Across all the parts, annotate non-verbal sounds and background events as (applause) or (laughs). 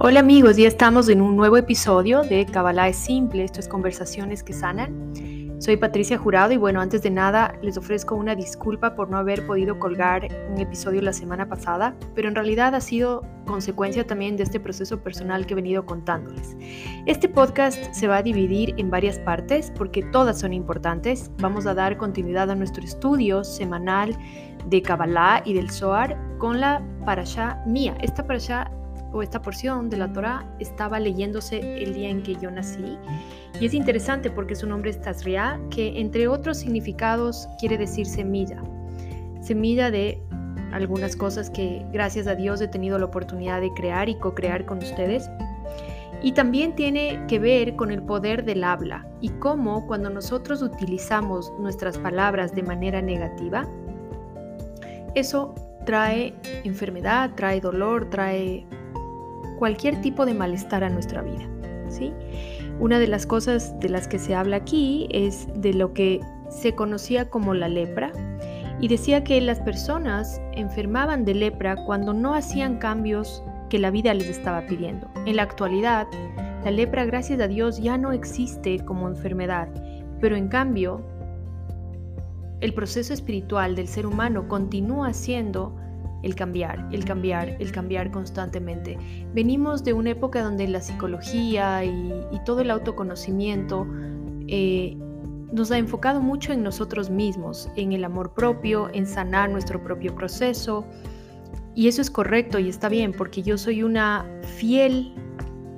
Hola amigos, ya estamos en un nuevo episodio de Kabbalah es Simple, esto es Conversaciones que Sanan. Soy Patricia Jurado y bueno, antes de nada les ofrezco una disculpa por no haber podido colgar un episodio la semana pasada, pero en realidad ha sido consecuencia también de este proceso personal que he venido contándoles. Este podcast se va a dividir en varias partes porque todas son importantes. Vamos a dar continuidad a nuestro estudio semanal de Kabbalah y del Zohar con la parasha mía. Esta parasha o esta porción de la Torah estaba leyéndose el día en que yo nací. Y es interesante porque su nombre es Tazria, que entre otros significados quiere decir semilla. Semilla de algunas cosas que gracias a Dios he tenido la oportunidad de crear y co-crear con ustedes. Y también tiene que ver con el poder del habla y cómo cuando nosotros utilizamos nuestras palabras de manera negativa, eso trae enfermedad, trae dolor, trae cualquier tipo de malestar a nuestra vida. ¿sí? Una de las cosas de las que se habla aquí es de lo que se conocía como la lepra y decía que las personas enfermaban de lepra cuando no hacían cambios que la vida les estaba pidiendo. En la actualidad, la lepra, gracias a Dios, ya no existe como enfermedad, pero en cambio, el proceso espiritual del ser humano continúa siendo el cambiar, el cambiar, el cambiar constantemente. Venimos de una época donde la psicología y, todo el autoconocimiento eh, nos ha enfocado mucho en nosotros mismos, en el amor propio, en sanar nuestro propio proceso. Y eso es correcto y está bien, porque yo soy una fiel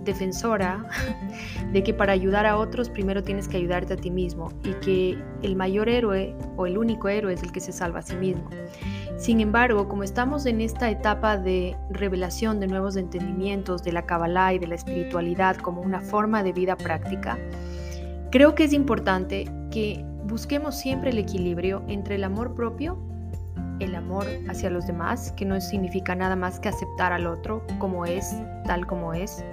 defensora (laughs) de que para ayudar a otros primero tienes que ayudarte a ti mismo y que el mayor héroe o el único héroe es el que se salva a sí mismo. Sin embargo, como estamos en esta etapa de revelación de nuevos entendimientos de la Kabbalah y de la espiritualidad como una forma de vida práctica, creo que es importante que busquemos siempre el equilibrio entre el amor propio, el amor hacia los demás, que no significa nada más que aceptar al otro como es, tal como es,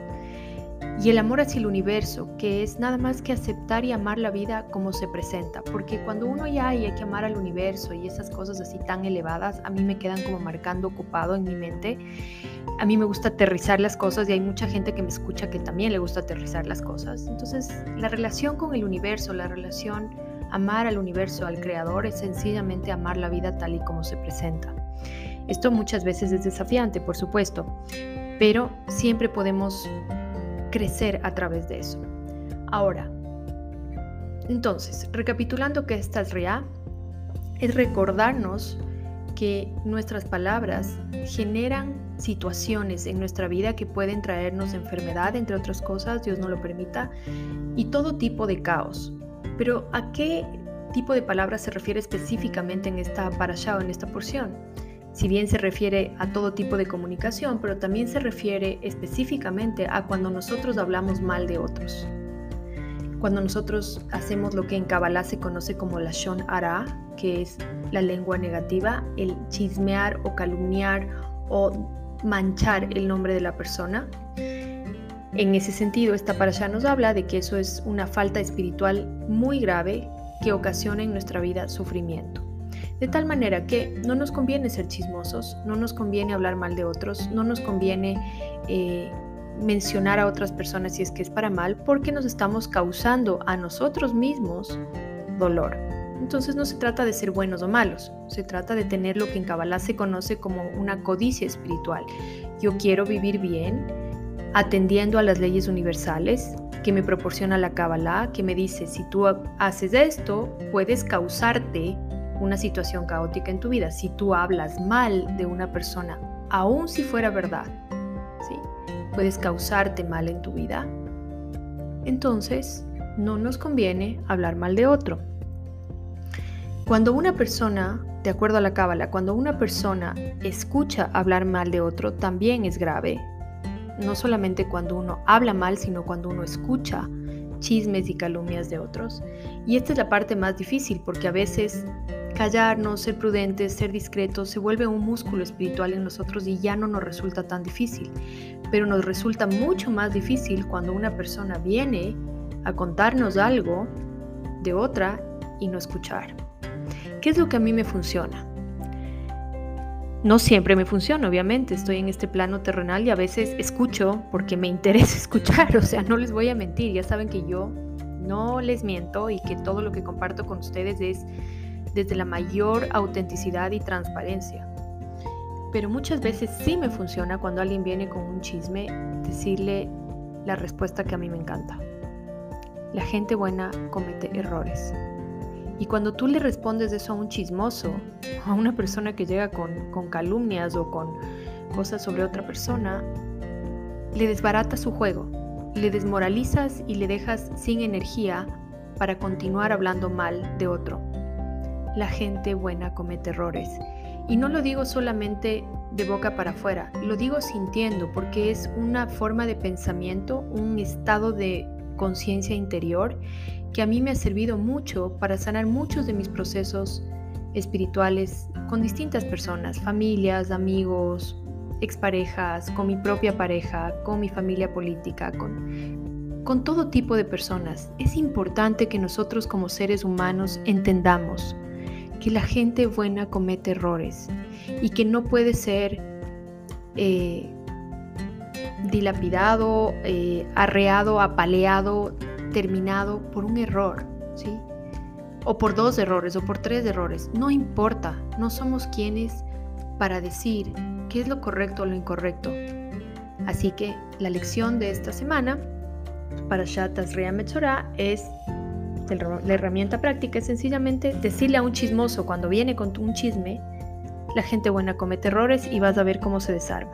y el amor hacia el universo, que es nada más que aceptar y amar la vida como se presenta, porque cuando uno ya hay que amar al universo y esas cosas así tan elevadas, a mí me quedan como marcando ocupado en mi mente. A mí me gusta aterrizar las cosas y hay mucha gente que me escucha que también le gusta aterrizar las cosas. Entonces, la relación con el universo, la relación amar al universo, al creador, es sencillamente amar la vida tal y como se presenta. Esto muchas veces es desafiante, por supuesto, pero siempre podemos crecer a través de eso. Ahora, entonces, recapitulando que esta es real, es recordarnos que nuestras palabras generan situaciones en nuestra vida que pueden traernos enfermedad, entre otras cosas, Dios no lo permita, y todo tipo de caos. Pero ¿a qué tipo de palabras se refiere específicamente en esta parasha o en esta porción? Si bien se refiere a todo tipo de comunicación, pero también se refiere específicamente a cuando nosotros hablamos mal de otros. Cuando nosotros hacemos lo que en Kabbalah se conoce como la Shon Ara, que es la lengua negativa, el chismear o calumniar o manchar el nombre de la persona. En ese sentido, esta parasha nos habla de que eso es una falta espiritual muy grave que ocasiona en nuestra vida sufrimiento. De tal manera que no nos conviene ser chismosos, no nos conviene hablar mal de otros, no nos conviene eh, mencionar a otras personas si es que es para mal, porque nos estamos causando a nosotros mismos dolor. Entonces no se trata de ser buenos o malos, se trata de tener lo que en Kabbalah se conoce como una codicia espiritual. Yo quiero vivir bien, atendiendo a las leyes universales que me proporciona la Kabbalah, que me dice, si tú haces esto, puedes causarte una situación caótica en tu vida, si tú hablas mal de una persona, aun si fuera verdad, ¿sí? puedes causarte mal en tu vida, entonces no nos conviene hablar mal de otro. Cuando una persona, de acuerdo a la cábala, cuando una persona escucha hablar mal de otro, también es grave. No solamente cuando uno habla mal, sino cuando uno escucha chismes y calumnias de otros. Y esta es la parte más difícil porque a veces Callarnos, ser prudentes, ser discretos se vuelve un músculo espiritual en nosotros y ya no nos resulta tan difícil. Pero nos resulta mucho más difícil cuando una persona viene a contarnos algo de otra y no escuchar. ¿Qué es lo que a mí me funciona? No siempre me funciona, obviamente, estoy en este plano terrenal y a veces escucho porque me (laughs) interesa escuchar, o sea, no les voy a mentir, ya saben que yo no les miento y que todo lo que comparto con ustedes es desde la mayor autenticidad y transparencia. Pero muchas veces sí me funciona cuando alguien viene con un chisme decirle la respuesta que a mí me encanta. La gente buena comete errores. Y cuando tú le respondes eso a un chismoso, a una persona que llega con, con calumnias o con cosas sobre otra persona, le desbarata su juego, le desmoralizas y le dejas sin energía para continuar hablando mal de otro. La gente buena comete errores. Y no lo digo solamente de boca para afuera, lo digo sintiendo porque es una forma de pensamiento, un estado de conciencia interior que a mí me ha servido mucho para sanar muchos de mis procesos espirituales con distintas personas, familias, amigos, exparejas, con mi propia pareja, con mi familia política, con, con todo tipo de personas. Es importante que nosotros como seres humanos entendamos que la gente buena comete errores y que no puede ser eh, dilapidado, eh, arreado, apaleado, terminado por un error, ¿sí? O por dos errores o por tres errores. No importa, no somos quienes para decir qué es lo correcto o lo incorrecto. Así que la lección de esta semana para Shatas Rea Metzorah es la herramienta práctica es sencillamente decirle a un chismoso cuando viene con un chisme, la gente buena comete errores y vas a ver cómo se desarma.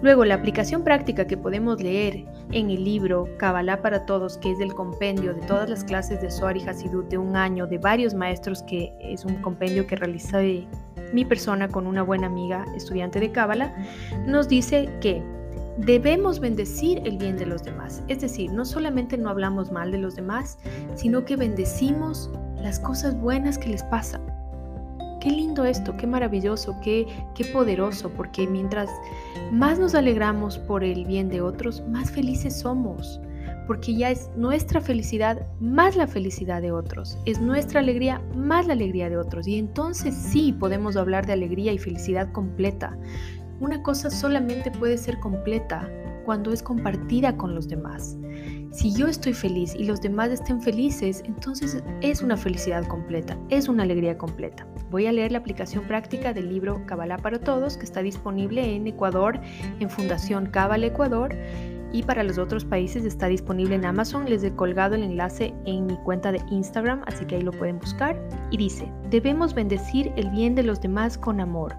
Luego, la aplicación práctica que podemos leer en el libro Kabbalah para Todos, que es el compendio de todas las clases de Zohar y Hasidut de un año, de varios maestros, que es un compendio que realicé mi persona con una buena amiga estudiante de Cábala, nos dice que debemos bendecir el bien de los demás. Es decir, no solamente no hablamos mal de los demás, sino que bendecimos las cosas buenas que les pasan. Qué lindo esto, qué maravilloso, qué, qué poderoso, porque mientras más nos alegramos por el bien de otros, más felices somos porque ya es nuestra felicidad más la felicidad de otros, es nuestra alegría más la alegría de otros. Y entonces sí podemos hablar de alegría y felicidad completa. Una cosa solamente puede ser completa cuando es compartida con los demás. Si yo estoy feliz y los demás estén felices, entonces es una felicidad completa, es una alegría completa. Voy a leer la aplicación práctica del libro Kabbalah para Todos, que está disponible en Ecuador, en Fundación Kabbalah Ecuador y para los otros países está disponible en Amazon. Les he colgado el enlace en mi cuenta de Instagram, así que ahí lo pueden buscar. Y dice, debemos bendecir el bien de los demás con amor.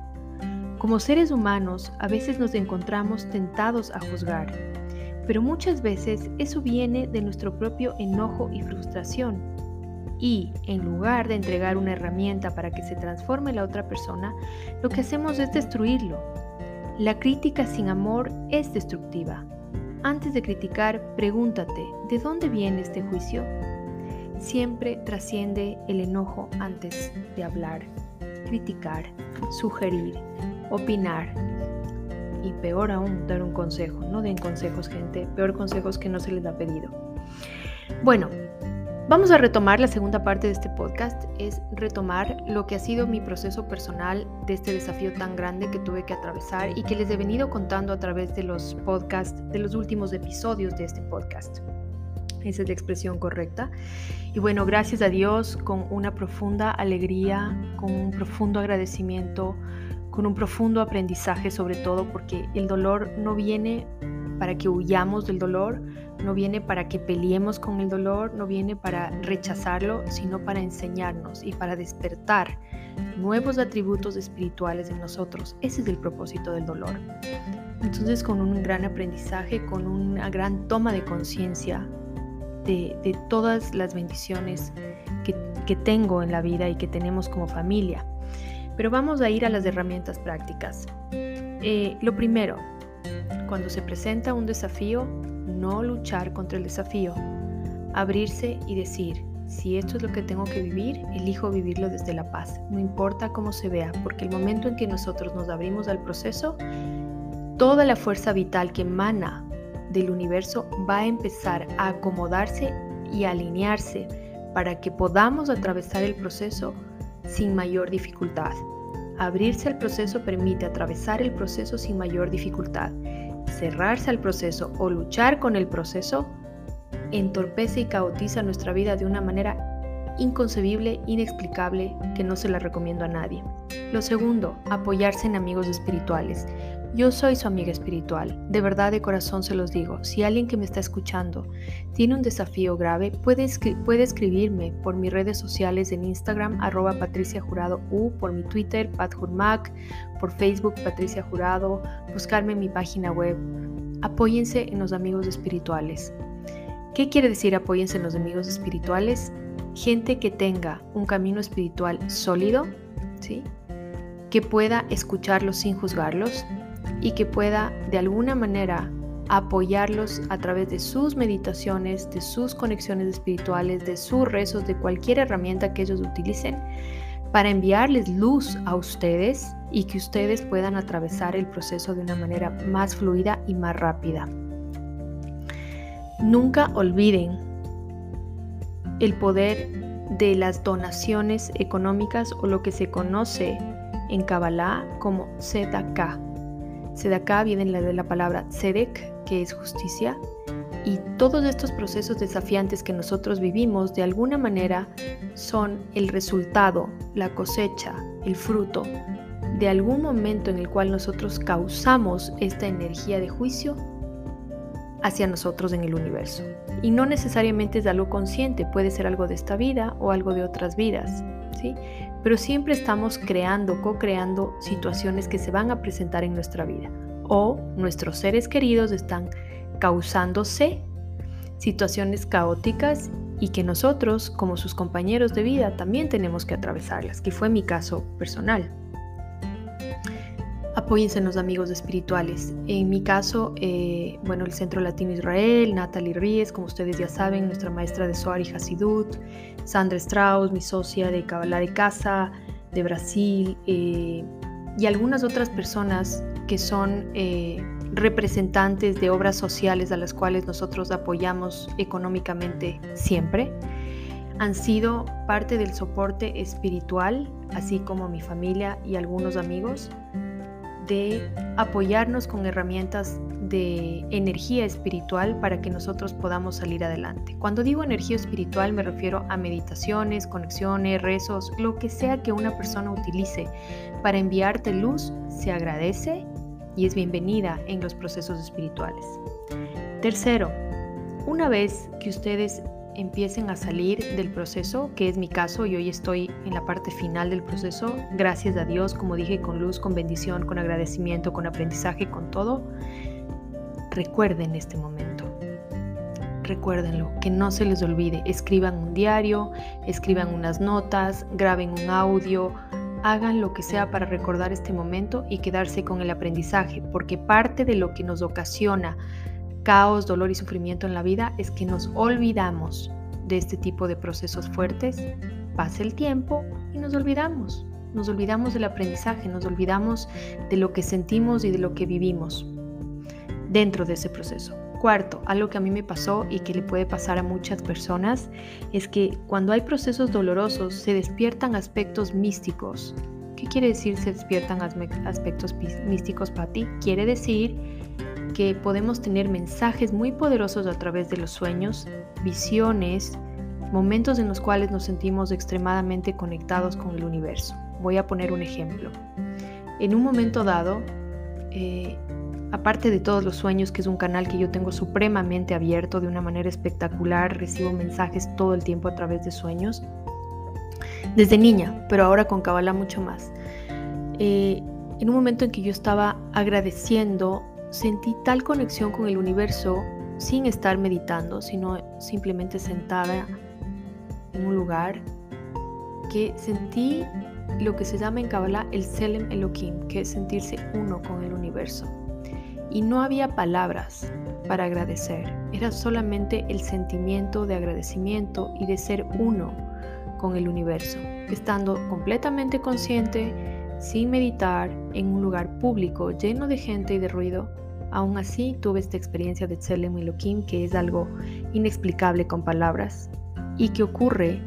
Como seres humanos, a veces nos encontramos tentados a juzgar, pero muchas veces eso viene de nuestro propio enojo y frustración. Y, en lugar de entregar una herramienta para que se transforme la otra persona, lo que hacemos es destruirlo. La crítica sin amor es destructiva. Antes de criticar, pregúntate, ¿de dónde viene este juicio? Siempre trasciende el enojo antes de hablar, criticar, sugerir, opinar y peor aún dar un consejo. No den consejos, gente, peor consejos que no se les ha pedido. Bueno, Vamos a retomar la segunda parte de este podcast, es retomar lo que ha sido mi proceso personal de este desafío tan grande que tuve que atravesar y que les he venido contando a través de los podcasts, de los últimos episodios de este podcast. Esa es la expresión correcta. Y bueno, gracias a Dios, con una profunda alegría, con un profundo agradecimiento, con un profundo aprendizaje sobre todo, porque el dolor no viene para que huyamos del dolor, no viene para que peleemos con el dolor, no viene para rechazarlo, sino para enseñarnos y para despertar nuevos atributos espirituales en nosotros. Ese es el propósito del dolor. Entonces con un gran aprendizaje, con una gran toma de conciencia de, todas las bendiciones que, tengo en la vida y que tenemos como familia. Pero vamos a ir a las herramientas prácticas. Eh, lo primero, cuando se presenta un desafío, no luchar contra el desafío, abrirse y decir, si esto es lo que tengo que vivir, elijo vivirlo desde la paz, no importa cómo se vea, porque el momento en que nosotros nos abrimos al proceso, toda la fuerza vital que emana del universo va a empezar a acomodarse y alinearse para que podamos atravesar el proceso sin mayor dificultad. Abrirse al proceso permite atravesar el proceso sin mayor dificultad. Cerrarse al proceso o luchar con el proceso entorpece y caotiza nuestra vida de una manera inconcebible, inexplicable, que no se la recomiendo a nadie. Lo segundo, apoyarse en amigos espirituales. Yo soy su amiga espiritual, de verdad de corazón se los digo. Si alguien que me está escuchando tiene un desafío grave, puede, puede escribirme por mis redes sociales en Instagram, arroba Patricia Jurado U, por mi Twitter, patjurmac, por Facebook, Patricia Jurado, buscarme en mi página web. Apóyense en los amigos espirituales. ¿Qué quiere decir apóyense en los amigos espirituales? Gente que tenga un camino espiritual sólido, ¿sí? que pueda escucharlos sin juzgarlos, y que pueda de alguna manera apoyarlos a través de sus meditaciones, de sus conexiones espirituales, de sus rezos, de cualquier herramienta que ellos utilicen para enviarles luz a ustedes y que ustedes puedan atravesar el proceso de una manera más fluida y más rápida. Nunca olviden el poder de las donaciones económicas o lo que se conoce en Kabbalah como ZK, Sedaká viene de la palabra Sedek, que es justicia, y todos estos procesos desafiantes que nosotros vivimos de alguna manera son el resultado, la cosecha, el fruto de algún momento en el cual nosotros causamos esta energía de juicio hacia nosotros en el universo. Y no necesariamente es algo consciente, puede ser algo de esta vida o algo de otras vidas, ¿sí? Pero siempre estamos creando, co-creando situaciones que se van a presentar en nuestra vida. O nuestros seres queridos están causándose situaciones caóticas y que nosotros, como sus compañeros de vida, también tenemos que atravesarlas, que fue mi caso personal. Apóyense en los amigos espirituales. En mi caso, eh, bueno, el Centro Latino Israel, Natalie Ries, como ustedes ya saben, nuestra maestra de Soar y Hasidut, Sandra Strauss, mi socia de Kabbalah de Casa, de Brasil, eh, y algunas otras personas que son eh, representantes de obras sociales a las cuales nosotros apoyamos económicamente siempre, han sido parte del soporte espiritual, así como mi familia y algunos amigos de apoyarnos con herramientas de energía espiritual para que nosotros podamos salir adelante. Cuando digo energía espiritual me refiero a meditaciones, conexiones, rezos, lo que sea que una persona utilice para enviarte luz, se agradece y es bienvenida en los procesos espirituales. Tercero, una vez que ustedes empiecen a salir del proceso, que es mi caso, y hoy estoy en la parte final del proceso, gracias a Dios, como dije, con luz, con bendición, con agradecimiento, con aprendizaje, con todo. Recuerden este momento. Recuérdenlo, que no se les olvide. Escriban un diario, escriban unas notas, graben un audio, hagan lo que sea para recordar este momento y quedarse con el aprendizaje, porque parte de lo que nos ocasiona caos, dolor y sufrimiento en la vida es que nos olvidamos de este tipo de procesos fuertes, pasa el tiempo y nos olvidamos. Nos olvidamos del aprendizaje, nos olvidamos de lo que sentimos y de lo que vivimos dentro de ese proceso. Cuarto, algo que a mí me pasó y que le puede pasar a muchas personas es que cuando hay procesos dolorosos se despiertan aspectos místicos. ¿Qué quiere decir se despiertan aspectos místicos para ti? Quiere decir que podemos tener mensajes muy poderosos a través de los sueños, visiones, momentos en los cuales nos sentimos extremadamente conectados con el universo. Voy a poner un ejemplo. En un momento dado, eh, aparte de todos los sueños, que es un canal que yo tengo supremamente abierto de una manera espectacular, recibo mensajes todo el tiempo a través de sueños, desde niña, pero ahora con Kabbalah mucho más. Eh, en un momento en que yo estaba agradeciendo sentí tal conexión con el universo sin estar meditando, sino simplemente sentada en un lugar, que sentí lo que se llama en Kabbalah el Selem Elohim, que es sentirse uno con el universo. Y no había palabras para agradecer, era solamente el sentimiento de agradecimiento y de ser uno con el universo, estando completamente consciente sin meditar en un lugar público lleno de gente y de ruido, aún así tuve esta experiencia de Tselem Elohim que es algo inexplicable con palabras y que ocurre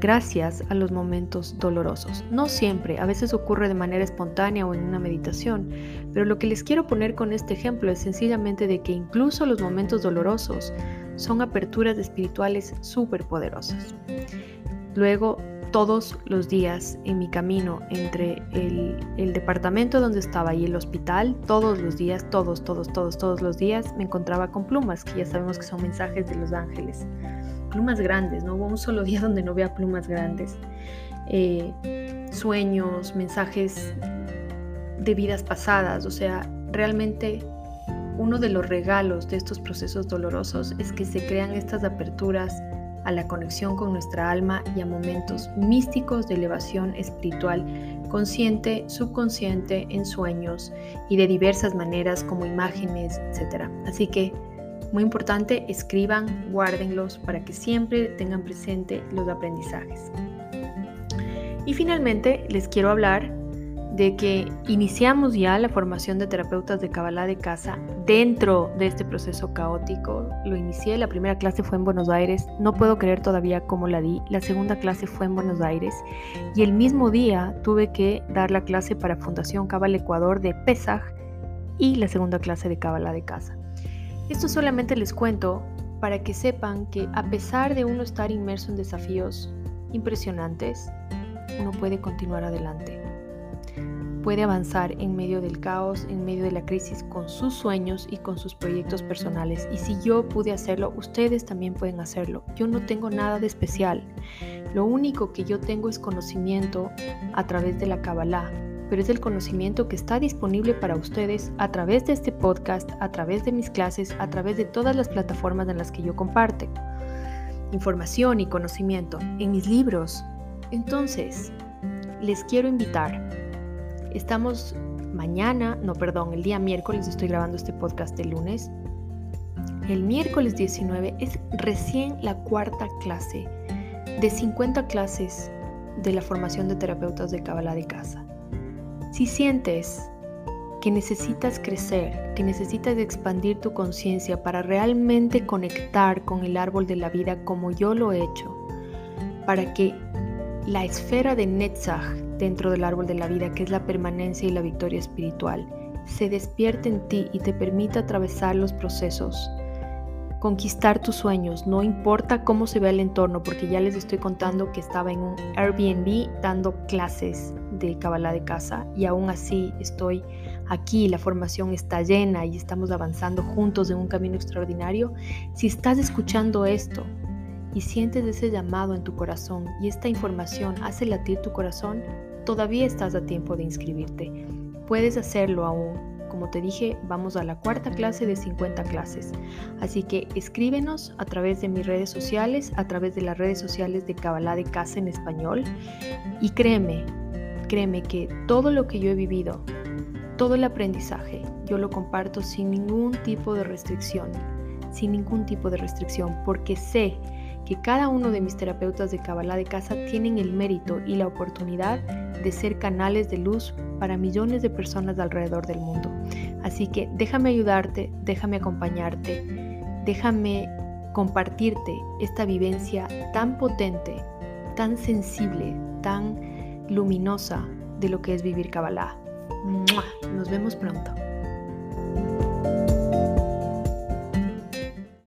gracias a los momentos dolorosos. No siempre, a veces ocurre de manera espontánea o en una meditación, pero lo que les quiero poner con este ejemplo es sencillamente de que incluso los momentos dolorosos son aperturas espirituales súper poderosas. Luego, todos los días en mi camino entre el, departamento donde estaba y el hospital, todos los días, todos, todos, todos, todos los días me encontraba con plumas, que ya sabemos que son mensajes de los ángeles plumas grandes, no hubo un solo día donde no vea plumas grandes. Eh, sueños, mensajes de vidas pasadas, o sea, realmente uno de los regalos de estos procesos dolorosos es que se crean estas aperturas a la conexión con nuestra alma y a momentos místicos de elevación espiritual, consciente, subconsciente, en sueños y de diversas maneras como imágenes, etc. Así que muy importante, escriban, guárdenlos para que siempre tengan presente los aprendizajes. Y finalmente les quiero hablar de que iniciamos ya la formación de terapeutas de Kabbalah de casa dentro de este proceso caótico. Lo inicié, la primera clase fue en Buenos Aires, no puedo creer todavía cómo la di. La segunda clase fue en Buenos Aires y el mismo día tuve que dar la clase para Fundación Kabbalah Ecuador de Pesaj y la segunda clase de Kabbalah de casa. Esto solamente les cuento para que sepan que a pesar de uno estar inmerso en desafíos impresionantes, uno puede continuar adelante. Puede avanzar en medio del caos, en medio de la crisis, con sus sueños y con sus proyectos personales. Y si yo pude hacerlo, ustedes también pueden hacerlo. Yo no tengo nada de especial. Lo único que yo tengo es conocimiento a través de la Kabbalah, pero es el conocimiento que está disponible para ustedes a través de este podcast, a través de mis clases, a través de todas las plataformas en las que yo comparte información y conocimiento, en mis libros. Entonces, les quiero invitar. Estamos mañana, no, perdón, el día miércoles, estoy grabando este podcast el lunes. El miércoles 19 es recién la cuarta clase de 50 clases de la formación de terapeutas de Kabbalah de casa. Si sientes que necesitas crecer, que necesitas expandir tu conciencia para realmente conectar con el árbol de la vida como yo lo he hecho, para que la esfera de Netzach dentro del árbol de la vida, que es la permanencia y la victoria espiritual, se despierte en ti y te permita atravesar los procesos conquistar tus sueños, no importa cómo se vea el entorno, porque ya les estoy contando que estaba en un Airbnb dando clases de Kabbalah de casa y aún así estoy aquí, la formación está llena y estamos avanzando juntos en un camino extraordinario. Si estás escuchando esto y sientes ese llamado en tu corazón y esta información hace latir tu corazón, todavía estás a tiempo de inscribirte. Puedes hacerlo aún como te dije, vamos a la cuarta clase de 50 clases. Así que escríbenos a través de mis redes sociales, a través de las redes sociales de Kabbalah de Casa en español. Y créeme, créeme que todo lo que yo he vivido, todo el aprendizaje, yo lo comparto sin ningún tipo de restricción, sin ningún tipo de restricción, porque sé que cada uno de mis terapeutas de Kabbalah de casa tienen el mérito y la oportunidad de ser canales de luz para millones de personas alrededor del mundo. Así que déjame ayudarte, déjame acompañarte, déjame compartirte esta vivencia tan potente, tan sensible, tan luminosa de lo que es vivir Kabbalah. Nos vemos pronto.